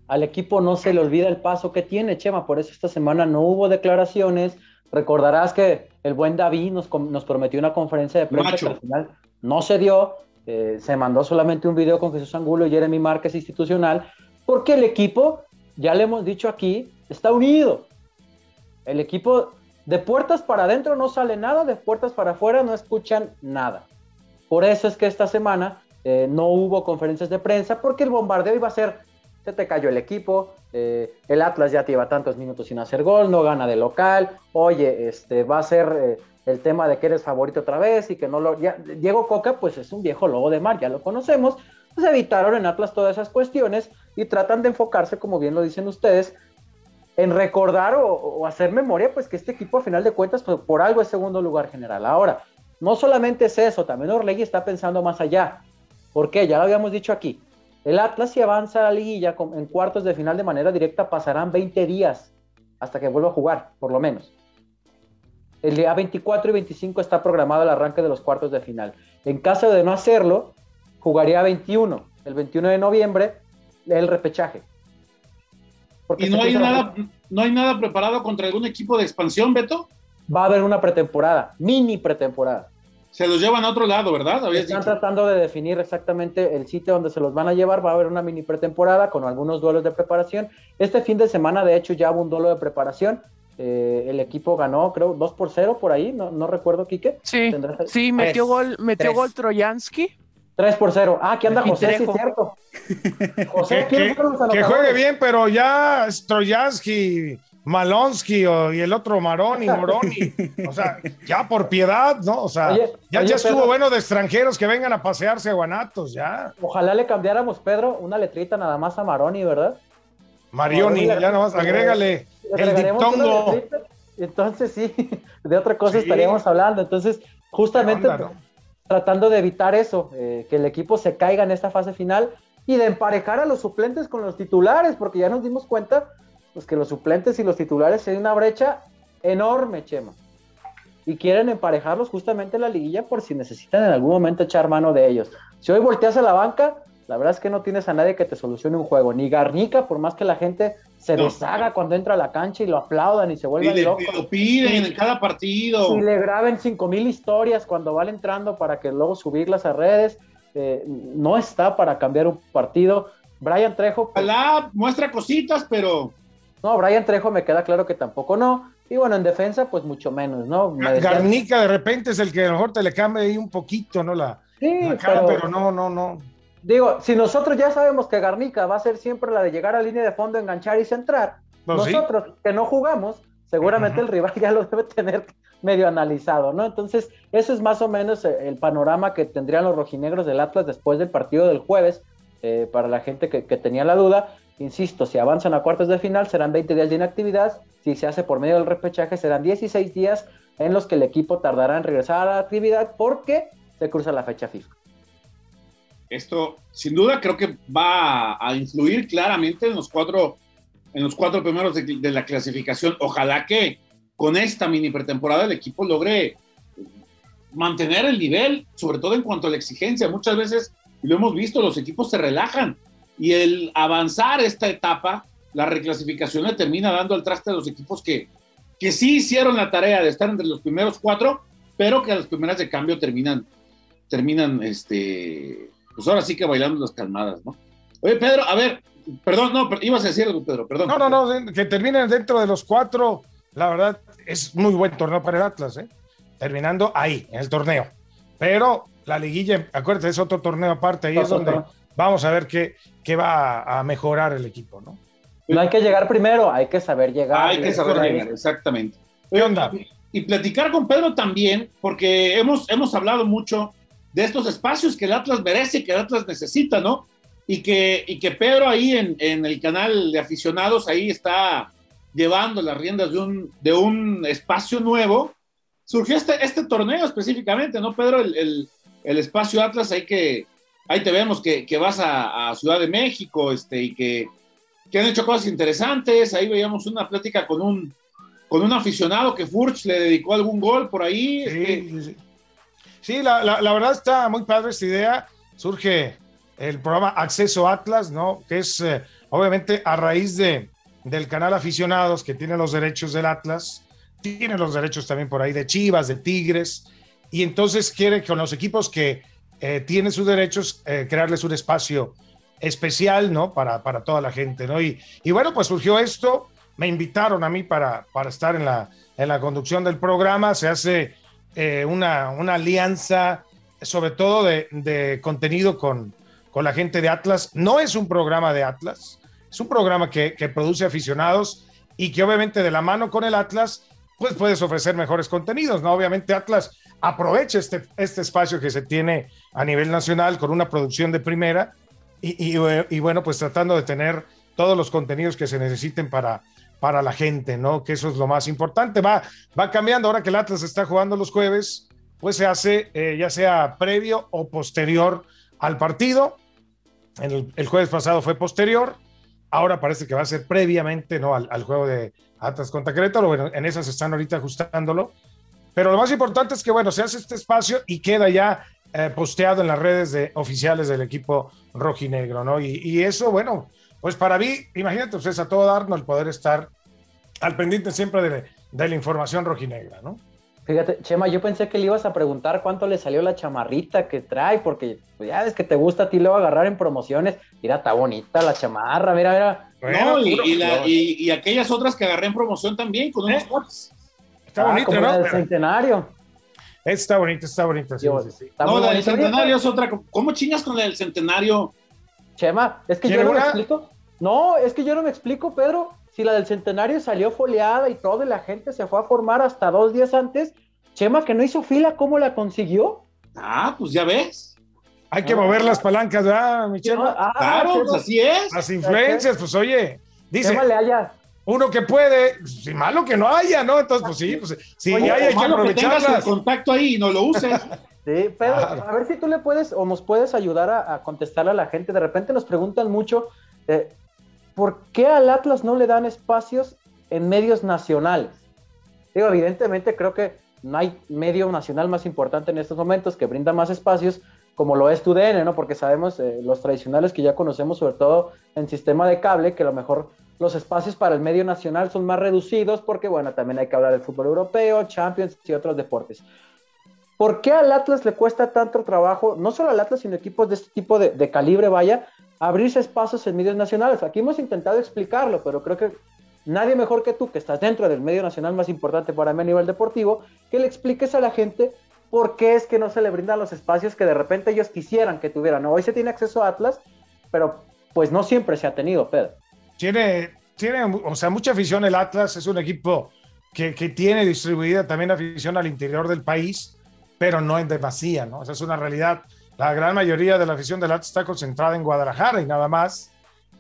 al equipo no se le olvida el paso que tiene, Chema. Por eso esta semana no hubo declaraciones. Recordarás que el buen David nos, nos prometió una conferencia de prensa que al final no se dio. Eh, se mandó solamente un video con Jesús Angulo y Jeremy Márquez institucional, porque el equipo, ya le hemos dicho aquí, está unido. El equipo de puertas para adentro no sale nada, de puertas para afuera no escuchan nada. Por eso es que esta semana eh, no hubo conferencias de prensa porque el bombardeo iba a ser, se te cayó el equipo, eh, el Atlas ya te lleva tantos minutos sin hacer gol, no gana de local, oye, este, va a ser eh, el tema de que eres favorito otra vez y que no lo... Diego Coca pues es un viejo lobo de mar, ya lo conocemos, pues evitaron en Atlas todas esas cuestiones y tratan de enfocarse, como bien lo dicen ustedes, en recordar o, hacer memoria, pues que este equipo a final de cuentas, pues, por algo es segundo lugar general. Ahora, no solamente es eso, también Orlegui está pensando más allá. ¿Por qué? Ya lo habíamos dicho aquí. El Atlas si avanza a la liguilla en cuartos de final de manera directa pasarán 20 días hasta que vuelva a jugar, por lo menos. El día 24 y 25 está programado el arranque de los cuartos de final. En caso de no hacerlo, jugaría 21, el 21 de noviembre, el repechaje. ¿Y no hay, nada, no hay nada preparado contra algún equipo de expansión, Beto? Va a haber una pretemporada, mini pretemporada. Se los llevan a otro lado, ¿verdad? Están tratando de definir exactamente el sitio donde se los van a llevar. Va a haber una mini pretemporada con algunos duelos de preparación. Este fin de semana, de hecho, ya hubo un duelo de preparación. Eh, el equipo ganó, creo, 2 por 0 por ahí, no, no recuerdo, Quique. Sí, sí, metió gol, metió gol Troyansky. 3 por 0. Ah, aquí anda José, sí, cierto. [LAUGHS] José, que, que, juegue bien, pero ya Stroyansky, Malonsky y el otro Maroni, Moroni. o sea, ya por piedad, ¿no? O sea, ya, ya estuvo bueno de extranjeros que vengan a pasearse a Guanatos, ya. Ojalá le cambiáramos, Pedro, una letrita nada más a Maroni, ¿verdad? Marioni, ya nada más, agrégale el diptongo. Entonces sí, [LAUGHS] de otra cosa estaríamos hablando. Entonces, justamente tratando de evitar eso, eh, que el equipo se caiga en esta fase final y de emparejar a los suplentes con los titulares, porque ya nos dimos cuenta pues, que los suplentes y los titulares hay una brecha enorme, Chema. Y quieren emparejarlos justamente en la liguilla por si necesitan en algún momento echar mano de ellos. Si hoy volteas a la banca, la verdad es que no tienes a nadie que te solucione un juego. Ni Garnica, por más que la gente se deshaga cuando entra a la cancha y lo aplaudan y se vuelvan locos. Y lo piden en cada partido. Y le graben cinco mil historias cuando van entrando para que luego subirlas a redes. Eh, no está para cambiar un partido. Brian Trejo. Pues, muestra cositas, pero. No, Brian Trejo me queda claro que tampoco no. Y bueno, en defensa, pues mucho menos, ¿no? Garnica de repente es el que a lo mejor te le cambia ahí un poquito, ¿no? La, sí, pero no, no, no. Digo, si nosotros ya sabemos que Garnica va a ser siempre la de llegar a línea de fondo, enganchar y centrar, nosotros que no jugamos, seguramente el rival ya lo debe tener medio analizado, ¿no? Entonces, eso es más o menos eh, el panorama que tendrían los rojinegros del Atlas después del partido del jueves, eh, para la gente que, que, tenía la duda. Insisto, si avanzan a cuartos de final serán 20 días de inactividad, si se hace por medio del repechaje serán 16 días en los que el equipo tardará en regresar a la actividad porque se cruza la fecha FIFA. Esto, sin duda, creo que va a influir claramente en los cuatro, en los cuatro primeros de, la clasificación. Ojalá que con esta mini pretemporada el equipo logre mantener el nivel, sobre todo en cuanto a la exigencia. Muchas veces, lo hemos visto, los equipos se relajan y el avanzar esta etapa, la reclasificación le termina dando al traste a los equipos que, que sí hicieron la tarea de estar entre los primeros cuatro, pero que a las primeras de cambio terminan, terminan este, pues ahora sí que bailando las calmadas, ¿no? Oye, Pedro, a ver, perdón, no, ibas a decir algo, Pedro, perdón. No, no, no, que terminen dentro de los cuatro, la verdad, es muy buen torneo para el Atlas, ¿eh? Terminando ahí, en el torneo. Pero la liguilla, acuérdate, es otro torneo aparte, ahí es donde vamos a ver qué, qué va a mejorar el equipo, ¿no? No hay que llegar primero, hay que saber llegar. Hay que saber llegar, exactamente. ¿Qué onda? Y, platicar con Pedro también, porque hemos, hemos hablado mucho de estos espacios que el Atlas merece, que el Atlas necesita, ¿no? Y que, y que Pedro ahí en, en el canal de aficionados, ahí está llevando las riendas de un, de un espacio nuevo. Surgió este, este torneo específicamente, ¿no, Pedro? El, el, el espacio Atlas, ahí que ahí te vemos que, que vas a, a, Ciudad de México este, y que, que, han hecho cosas interesantes. Ahí veíamos una plática con un, con un aficionado que Furch le dedicó algún gol por ahí. Sí, este, sí, sí. Sí, la, la, verdad está muy padre esta idea. Surge el programa Acceso Atlas, ¿no? Que es eh, obviamente a raíz de, del canal Aficionados que tiene los derechos del Atlas, tiene los derechos también por ahí de Chivas, de Tigres, y entonces quiere con los equipos que eh, tienen sus derechos eh, crearles un espacio especial, ¿no? Para, para toda la gente, ¿no? Y, y, bueno, pues surgió esto, me invitaron a mí para, para estar en la, en la conducción del programa, se hace eh, una, una, alianza, sobre todo de, contenido con, con, la gente de Atlas. No es un programa de Atlas, es un programa que, produce aficionados y que obviamente de la mano con el Atlas, pues puedes ofrecer mejores contenidos, ¿no? Obviamente Atlas aprovecha este, este espacio que se tiene a nivel nacional con una producción de primera y, y bueno, pues tratando de tener todos los contenidos que se necesiten para, para la gente, ¿no? Que eso es lo más importante. Va, va cambiando ahora que el Atlas está jugando los jueves, pues se hace eh, ya sea previo o posterior al partido. El, el, jueves pasado fue posterior, ahora parece que va a ser previamente, ¿no? Al, juego de Atlas contra Querétaro. En esas están ahorita ajustándolo. Pero lo más importante es que, bueno, se hace este espacio y queda ya eh, posteado en las redes de, oficiales del equipo rojinegro, ¿no? Y, eso, bueno, pues para mí, imagínate, pues a todo darnos el poder estar al pendiente siempre de, de, la información rojinegra, ¿no? Fíjate, Chema, yo pensé que le ibas a preguntar cuánto le salió la chamarrita que trae, porque ya es que te gusta a ti luego agarrar en promociones. Mira, está bonita la chamarra, mira, mira. Bueno, no, y, y, la, y, aquellas otras que agarré en promoción también, con unos ¿Eh? Está ah, bonito, ¿no? El centenario. Está bonito, está bonito. Sí, sí, sí. Está no, la del centenario es otra. ¿Cómo chingas con la del centenario? Chema, es que yo no una? me explico. No, es que yo no me explico, Pedro. Si la del centenario salió foliada y todo, y la gente se fue a formar hasta dos días antes, Chema, que no hizo fila, ¿cómo la consiguió? Ah, pues ya ves. Hay que mover las palancas, ¿verdad, mi Chema? Ah, claro, Chema. pues así es. Las influencias, pues oye, dice. Chema le haya uno que puede, sin malo que no haya, ¿no? Entonces, pues sí, pues sí, Oye, hay, hay que aprovecharlas. Que el contacto ahí y no lo uses. [LAUGHS] Sí, claro. a ver si tú le puedes o nos puedes ayudar a, a contestarle a la gente. De repente nos preguntan mucho, eh, ¿por qué al Atlas no le dan espacios en medios nacionales? Digo, evidentemente creo que no hay medio nacional más importante en estos momentos que brinda más espacios, como lo es TUDN, ¿no? Porque sabemos eh, los tradicionales que ya conocemos, sobre todo en sistema de cable, que a lo mejor los espacios para el medio nacional son más reducidos porque, bueno, también hay que hablar del fútbol europeo, Champions y otros deportes. ¿Por qué al Atlas le cuesta tanto trabajo, no solo al Atlas, sino equipos de este tipo de, calibre, vaya, abrirse espacios en medios nacionales? Aquí hemos intentado explicarlo, pero creo que nadie mejor que tú, que estás dentro del medio nacional más importante para mí a nivel deportivo, que le expliques a la gente por qué es que no se le brindan los espacios que de repente ellos quisieran que tuvieran. Hoy se tiene acceso a Atlas, pero pues no siempre se ha tenido, Pedro tiene, tiene, o sea, mucha afición el Atlas, es un equipo que, que, tiene distribuida también afición al interior del país, pero no en demasía, ¿no? Esa es una realidad. La gran mayoría de la afición del Atlas está concentrada en Guadalajara y nada más.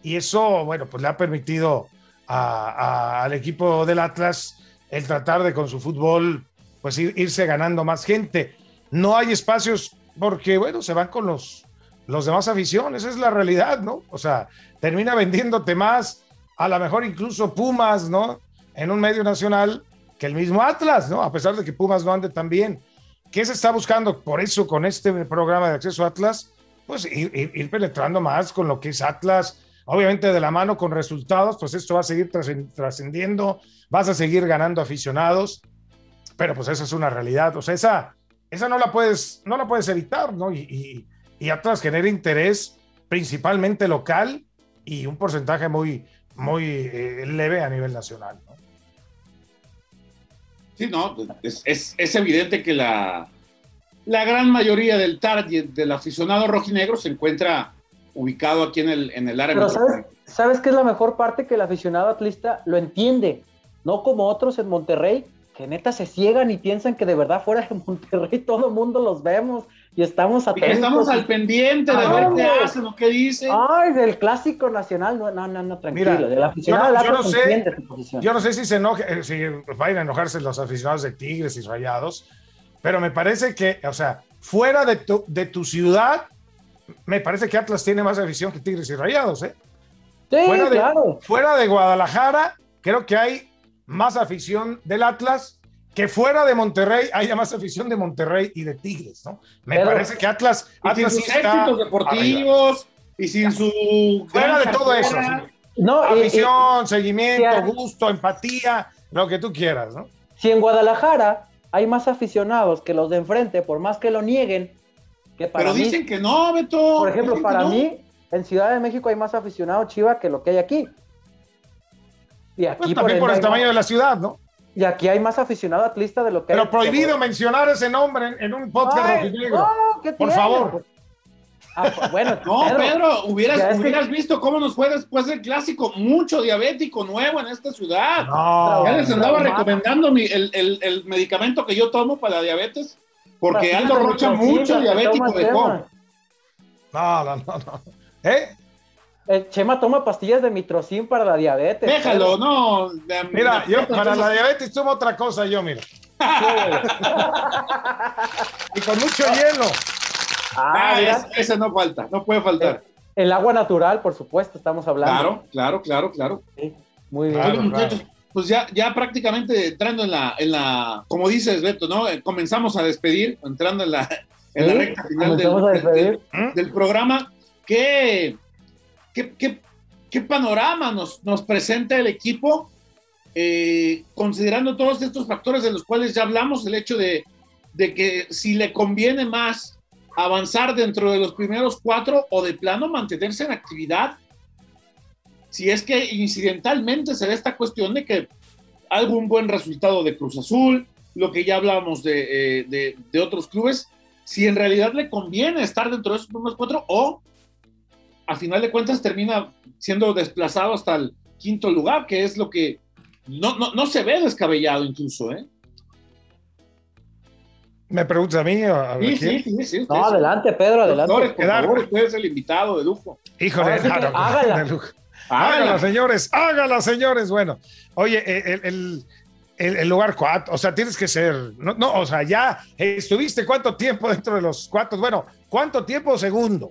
Y eso, bueno, pues le ha permitido a, a, al equipo del Atlas el tratar de con su fútbol, pues ir, irse ganando más gente. No hay espacios porque, bueno, se van con los, los demás aficiones, esa es la realidad, ¿no? O sea, termina vendiéndote más, a lo mejor incluso Pumas, ¿no? En un medio nacional que el mismo Atlas, ¿no? A pesar de que Pumas no ande tan bien. ¿Qué se está buscando por eso con este programa de acceso a Atlas? Pues ir, ir, penetrando más con lo que es Atlas, obviamente de la mano con resultados, pues esto va a seguir trascendiendo, vas a seguir ganando aficionados, pero pues esa es una realidad, o sea, esa, esa no la puedes, no la puedes evitar, ¿no? Y, y, y Atlas genera interés principalmente local y un porcentaje muy, muy eh, leve a nivel nacional. ¿no? Sí, no, es, es, es, evidente que la, la gran mayoría del target del aficionado rojinegro se encuentra ubicado aquí en el, en el área. Pero ¿sabes, ¿sabes qué es la mejor parte? Que el aficionado atlista lo entiende, no como otros en Monterrey, que neta se ciegan y piensan que de verdad fuera de Monterrey [LAUGHS] todo el mundo los vemos y estamos atentos. Y estamos al pendiente de ver qué hacen o qué dicen. Ay, del clásico nacional, no, no, no, tranquilo. Mira, del aficionado yo, no, yo no sé, yo no sé si se enoje, eh, si vayan a enojarse los aficionados de Tigres y Rayados, pero me parece que, o sea, fuera de tu, de tu ciudad, me parece que Atlas tiene más afición que Tigres y Rayados, ¿eh? Sí, fuera de, claro. Fuera de Guadalajara, creo que hay más afición del Atlas que fuera de Monterrey haya más afición de Monterrey y de Tigres, ¿no? Me Pero, parece que Atlas, Atlas sin sus sí éxitos deportivos y sin su fuera de todo eso, no, afición, y, seguimiento, gusto, empatía, lo que tú quieras, ¿no? Si en Guadalajara hay más aficionados que los de enfrente, por más que lo nieguen, que para Pero mí, dicen que no, Beto. Por ejemplo, para no. mí, en Ciudad de México hay más aficionados Chiva que lo que hay aquí. Y aquí pues también por, por el tamaño de la ciudad, ¿no? Y aquí hay más aficionado atlista de lo que Pero hay. prohibido que... mencionar ese nombre en, en un podcast rojinegro. No, Por favor. Ah, pues, bueno, [LAUGHS] no, Pedro, Pedro hubieras, hubieras que... visto cómo nos fue después del clásico. Mucho diabético nuevo en esta ciudad. No, ya les andaba recomendando mi, el, el, el, medicamento que yo tomo para la diabetes, porque Aldo Rocha mucho diabético dejó. No, no, no, no. ¿Eh? Eh, Chema toma pastillas de mitrocin para la diabetes. Déjalo, no. Mira, yo para la diabetes tomo otra cosa, yo, mira. [LAUGHS] y con mucho hielo. Ah, ah ese no falta, no puede faltar. El, agua natural, por supuesto, estamos hablando. Claro, claro, claro, claro. muy bien. pues ya, ya prácticamente entrando en la, en la, como dices, Beto, ¿no? Eh, comenzamos a despedir, entrando en la, en la recta final del, del, programa. ¿Qué, qué, qué, panorama nos, nos presenta el equipo? Eh, considerando todos estos factores de los cuales ya hablamos, el hecho de, de que si le conviene más avanzar dentro de los primeros cuatro o de plano mantenerse en actividad, si es que incidentalmente se da esta cuestión de que algún buen resultado de Cruz Azul, lo que ya hablábamos de, eh, de, otros clubes, si en realidad le conviene estar dentro de esos primeros cuatro o a final de cuentas termina siendo desplazado hasta el quinto lugar, que es lo que no, no, no se ve descabellado incluso, ¿eh? ¿Me preguntas a mí? A sí, sí, sí, sí, No, adelante, Pedro, adelante. Doctores, por favor, usted es el invitado de lujo. Híjole, hágala. De lujo. Hágala, señores, hágala, señores. Bueno, oye, el, el, el, lugar cuatro, o sea, tienes que ser, no, no, o sea, ya estuviste cuánto tiempo dentro de los cuatro, bueno, ¿cuánto tiempo segundo?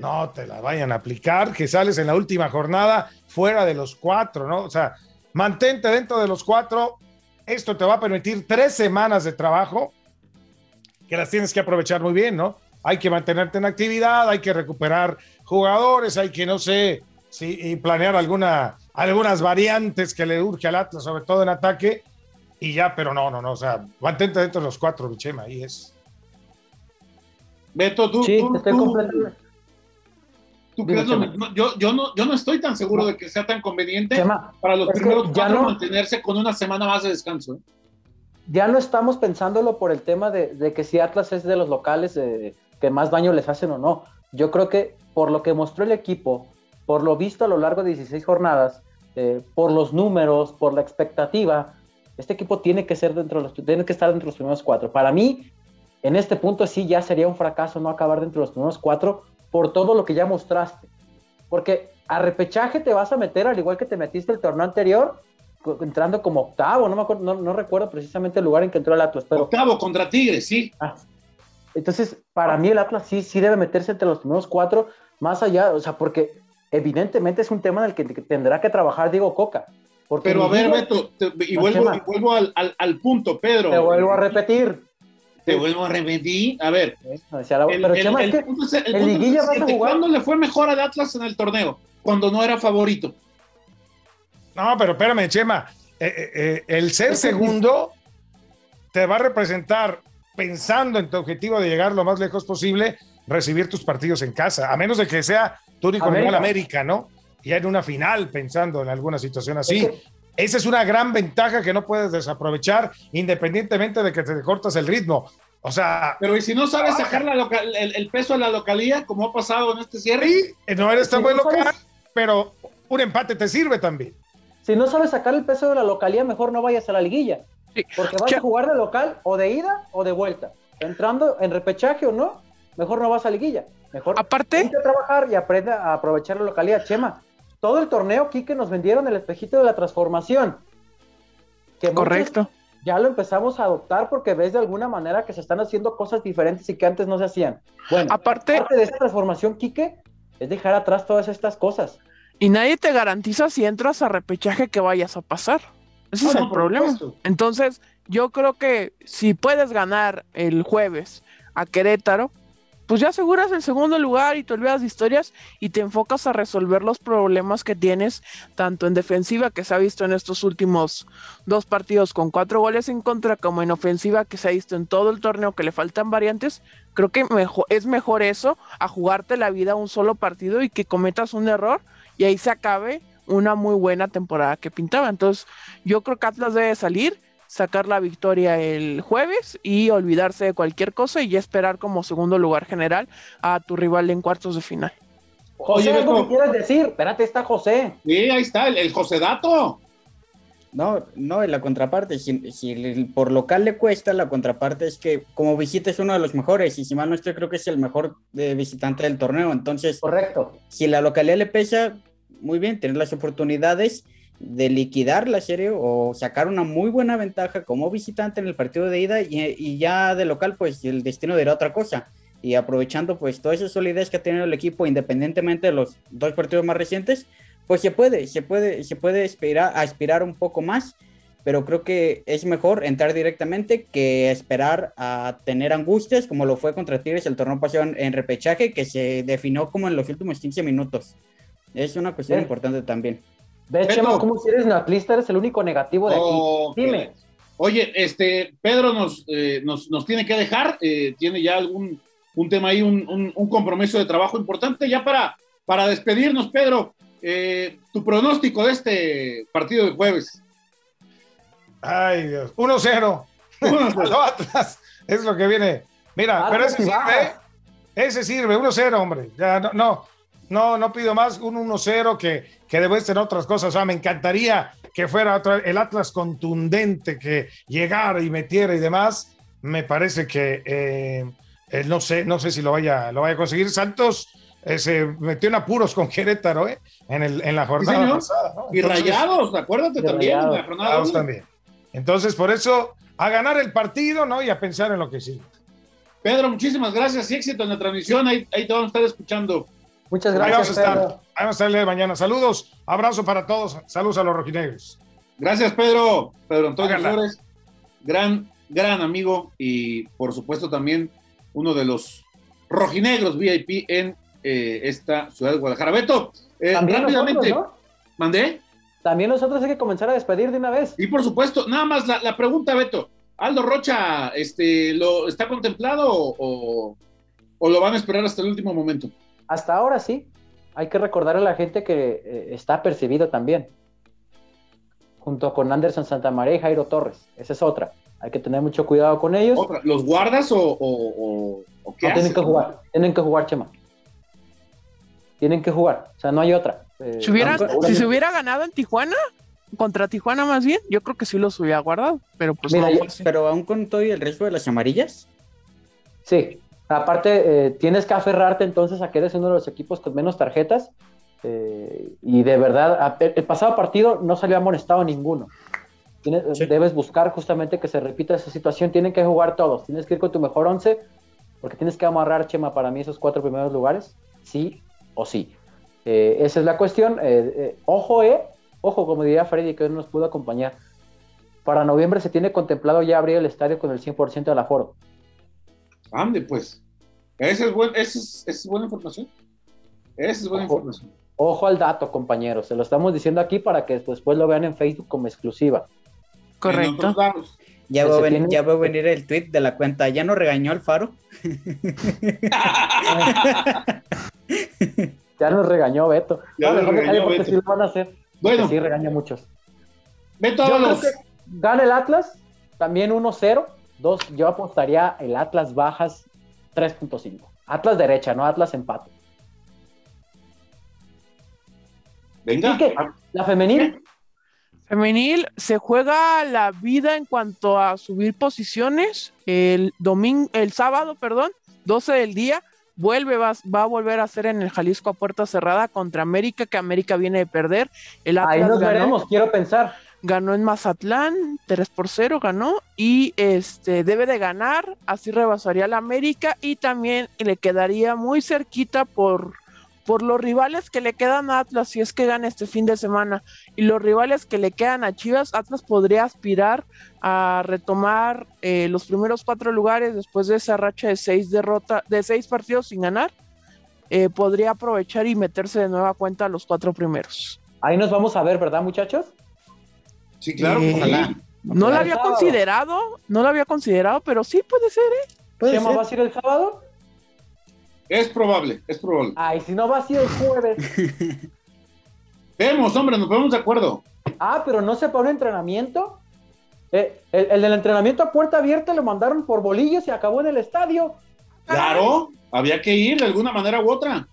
No te la vayan a aplicar, que sales en la última jornada fuera de los cuatro, ¿no? O sea, mantente dentro de los cuatro. Esto te va a permitir tres semanas de trabajo que las tienes que aprovechar muy bien, ¿no? Hay que mantenerte en actividad, hay que recuperar jugadores, hay que, no sé, sí, planear alguna, algunas variantes que le urge al Atlas, sobre todo en ataque, y ya, pero no, no, no, o sea, mantente dentro de los cuatro, Bichema, ahí es. Beto, tú, sí, tú, estoy completamente yo, yo, no, yo no estoy tan seguro de que sea tan conveniente para los primeros ya no, mantenerse con una semana más de descanso. ¿eh? Ya no estamos pensándolo por el tema de, que si Atlas es de los locales que más daño les hacen o no. Yo creo que por lo que mostró el equipo, por lo visto a lo largo de 16 jornadas, eh, por los números, por la expectativa, este equipo tiene que, ser dentro de los, tiene que estar dentro de los primeros cuatro. Para mí, en este punto sí ya sería un fracaso no acabar dentro de los primeros cuatro por todo lo que ya mostraste. Porque a repechaje te vas a meter al igual que te metiste el torneo anterior, entrando como octavo, no, me acuerdo, no, recuerdo precisamente el lugar en que entró el Atlas. Pero... Octavo contra Tigres, sí. Ah, entonces, para mí el Atlas sí, sí debe meterse entre los primeros cuatro, más allá, o sea, porque evidentemente es un tema en el que tendrá que trabajar Diego Coca. Porque pero a ver, Beto, y, vuelvo, y vuelvo al, al, al, punto, Pedro. Te vuelvo a repetir. Te vuelvo a repetir. A ver. ¿Cuándo le fue mejor al Atlas en el torneo? Cuando no era favorito. No, pero espérame, Chema. Eh, eh, eh, el ser segundo te va a representar, pensando en tu objetivo de llegar lo más lejos posible, recibir tus partidos en casa, a menos de que sea tú único América. América, ¿no? Ya en una final, pensando en alguna situación así. Esa es una gran ventaja que no puedes desaprovechar independientemente de que te cortas el ritmo. O sea. Pero ¿y si no sabes sacar el, peso de la localía, como ha pasado en este cierre? Sí, no eres tan buen local, pero un empate te sirve también. Si no sabes sacar el peso de la localía, mejor no vayas a la liguilla. Porque vas a jugar de local o de ida o de vuelta. Entrando en repechaje o no, mejor no vas a liguilla. Mejor aparte a trabajar y aprende a aprovechar la localidad. Chema, todo el torneo, Quique, nos vendieron el espejito de la transformación. Que Correcto. Ya lo empezamos a adoptar porque ves de alguna manera que se están haciendo cosas diferentes y que antes no se hacían. Bueno, aparte parte de esa transformación, Quique, es dejar atrás todas estas cosas. Y nadie te garantiza si entras a repechaje que vayas a pasar. Ese es el problema. Entonces, yo creo que si puedes ganar el jueves a Querétaro, pues ya aseguras el segundo lugar y te olvidas de historias y te enfocas a resolver los problemas que tienes, tanto en defensiva que se ha visto en estos últimos dos partidos con cuatro goles en contra, como en ofensiva que se ha visto en todo el torneo que le faltan variantes. Creo que mejor, es mejor eso a jugarte la vida un solo partido y que cometas un error y ahí se acabe una muy buena temporada que pintaba. Entonces, yo creo que Atlas debe salir sacar la victoria el jueves y olvidarse de cualquier cosa y ya esperar como segundo lugar general a tu rival en cuartos de final. José, ¿algo quieres decir? Espérate, está José. Sí, ahí está, el, José Dato. No, no, en la contraparte, si, por local le cuesta, la contraparte es que como visita es uno de los mejores, y si mal no estoy, creo que es el mejor de visitante del torneo. Entonces, Correcto. si la localidad le pesa, muy bien, tener las oportunidades de liquidar la serie o sacar una muy buena ventaja como visitante en el partido de ida y, y ya de local, pues el destino dirá otra cosa. Y aprovechando pues toda esa solidez que ha tenido el equipo, independientemente de los dos partidos más recientes, pues se puede, se puede, se puede aspirar, aspirar un poco más, pero creo que es mejor entrar directamente que esperar a tener angustias, como lo fue contra Tigres el torneo pasado en, en repechaje, que se definió como en los últimos 15 minutos. Es una cuestión Sí. importante también. ¿Ves, Beto. Chema, cómo si eres natlista eres el único negativo de aquí? Dime. Oye, este, Pedro nos, eh, nos, nos tiene que dejar, eh, tiene ya algún un tema ahí, un, un- un compromiso de trabajo importante. Ya para, para despedirnos, Pedro, eh, tu pronóstico de este partido de jueves. Ay, Dios. 1-0. Lo [LAUGHS] Atlas. Es lo que viene. Mira, pero ese sirve. bajas. Ese sirve. 1-0, hombre. Ya no, no, no, no pido más. Un 1-0 que, que demuestren otras cosas. O sea, me encantaría que fuera otra- el Atlas contundente, que llegara y metiera y demás. Me parece que eh, eh, no sé, no sé si lo vaya, lo vaya a conseguir. Santos eh, se metió en apuros con Querétaro, ¿eh? En, el, en la jornada señor. pasada. ¿no? Y rayados, acuérdate Y también, Rayados. la jornada Rayados también. Entonces, por eso, a ganar el partido, ¿no? Y a pensar en lo que sigue. Pedro, muchísimas gracias y éxito en la transmisión. Ahí, ahí te vamos a estar escuchando. Muchas Ahí vamos a gracias, estar. Ahí vamos a estar el día de mañana. Saludos, abrazo para todos. Saludos a los rojinegros. Gracias, Pedro. Pedro Antonio Háganla. Flores, gran, gran amigo y por supuesto también uno de los rojinegros VIP en eh, esta ciudad de Guadalajara. Beto, eh, También rápidamente, nosotros, ¿no? mandé. También nosotros hay que comenzar a despedir de una vez. Y por supuesto, nada más la, la pregunta, Beto. Aldo Rocha, este, ¿lo está contemplado o, o lo van a esperar hasta el último momento? Hasta ahora sí. Hay que recordarle a la gente que eh, está percibido también. Junto con Anderson Santamaría y Jairo Torres. Esa es otra. Hay que tener mucho cuidado con ellos. Otra, ¿Los guardas o, o- o- o qué No, tienen que jugar. Tienen que jugar, Chema. Tienen que jugar. O sea, no hay otra. Eh, Si, hubiera- aunque- si se hubiera ganado en Tijuana, contra Tijuana más bien, yo creo que sí los hubiera guardado, pero pues Mira, no yo- fue así. Pero aún con todo y el riesgo de las amarillas, Sí, aparte eh, tienes que aferrarte entonces a que eres uno de los equipos con menos tarjetas eh, y de verdad, el, pasado partido no salió amonestado ninguno. Tienes- Sí. Debes buscar justamente que se repita esa situación, tienen que jugar todos, tienes que ir con tu mejor once porque tienes que amarrar, Chema, para mí esos cuatro primeros lugares, sí o sí. Eh, esa es la cuestión. eh, eh, ojo, eh, ojo, como diría Freddy, que hoy no nos pudo acompañar. Para noviembre se tiene contemplado ya abrir el estadio con el 100% del aforo. Ande, pues. Esa es, buen, esa es, esa es buena información. Esa es buena Ojo. información. Ojo al dato, compañeros. Se lo estamos diciendo aquí para que después lo vean en Facebook como exclusiva. Correcto. ya veo, se ven- tiene- ya veo venir el tweet de la cuenta. ¿Ya no regañó el faro? [LAUGHS] Ya nos regañó Beto. Ya No, nos regañó Beto. sí lo van a hacer. Bueno, sí regaña muchos. Beto Yo creo que gana el Atlas, también 1-0. Dos, yo apostaría el Atlas bajas 3.5. Atlas derecha, no Atlas empate. Venga. ¿Y qué? La femenil, Femenil se juega la vida en cuanto a subir posiciones. El domingo, el sábado, perdón, 12 del día, vuelve, va, va a volver a ser en el Jalisco a puerta cerrada contra América, que América viene de perder. El ahí Atlas nos ganó, veremos, quiero pensar. Ganó en Mazatlán, 3 por 0 ganó, y este debe de ganar, así rebasaría la América, y también le quedaría muy cerquita por, por los rivales que le quedan a Atlas, si es que gana este fin de semana, y los rivales que le quedan a Chivas, Atlas podría aspirar a retomar eh, los primeros cuatro lugares después de esa racha de seis derrotas, de seis partidos sin ganar, eh, podría aprovechar y meterse de nueva cuenta a los cuatro primeros. Ahí nos vamos a ver, ¿verdad, muchachos? Sí, claro. Eh, ojalá. No lo El había considerado, no lo había considerado, pero sí puede ser, ¿eh? Puede ¿Chema ser. va a ir el sábado? Es probable, es probable. Ay, si no va a ir el jueves. [LAUGHS] Vemos, hombre, nos ponemos de acuerdo. Ah, pero no se para un entrenamiento. Eh, el, el del entrenamiento a puerta abierta lo mandaron por bolillos y acabó en el estadio. Claro, había que ir de alguna manera u otra.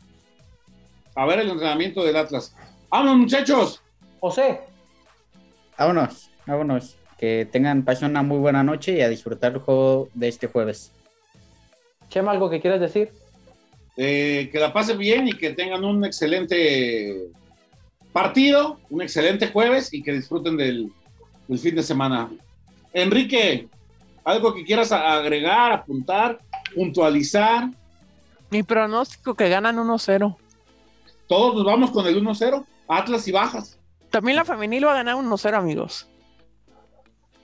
A ver el entrenamiento del Atlas. Vámonos, muchachos. José, vámonos, vámonos. Que tengan pasión una muy buena noche y a disfrutar el juego de este jueves. Chema, ¿algo que quieras decir? Eh, que la pasen bien y que tengan un excelente partido, un excelente jueves y que disfruten del, del fin de semana. Enrique, algo que quieras agregar, apuntar, puntualizar. Mi pronóstico que ganan 1-0. Todos nos vamos con el 1-0, Atlas y Bajas. También la femenil va a ganar 1-0, amigos.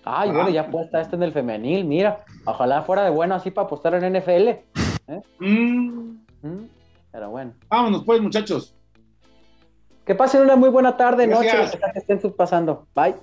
Ay, bueno, ya puesta este en el femenil, mira. Ojalá fuera de bueno así para apostar en NFL. ¿eh? Mm, Mm, Pero bueno. vámonos pues, muchachos. Que pasen una muy buena tarde, noche, Gracias. lo sea que estén pasando. Bye.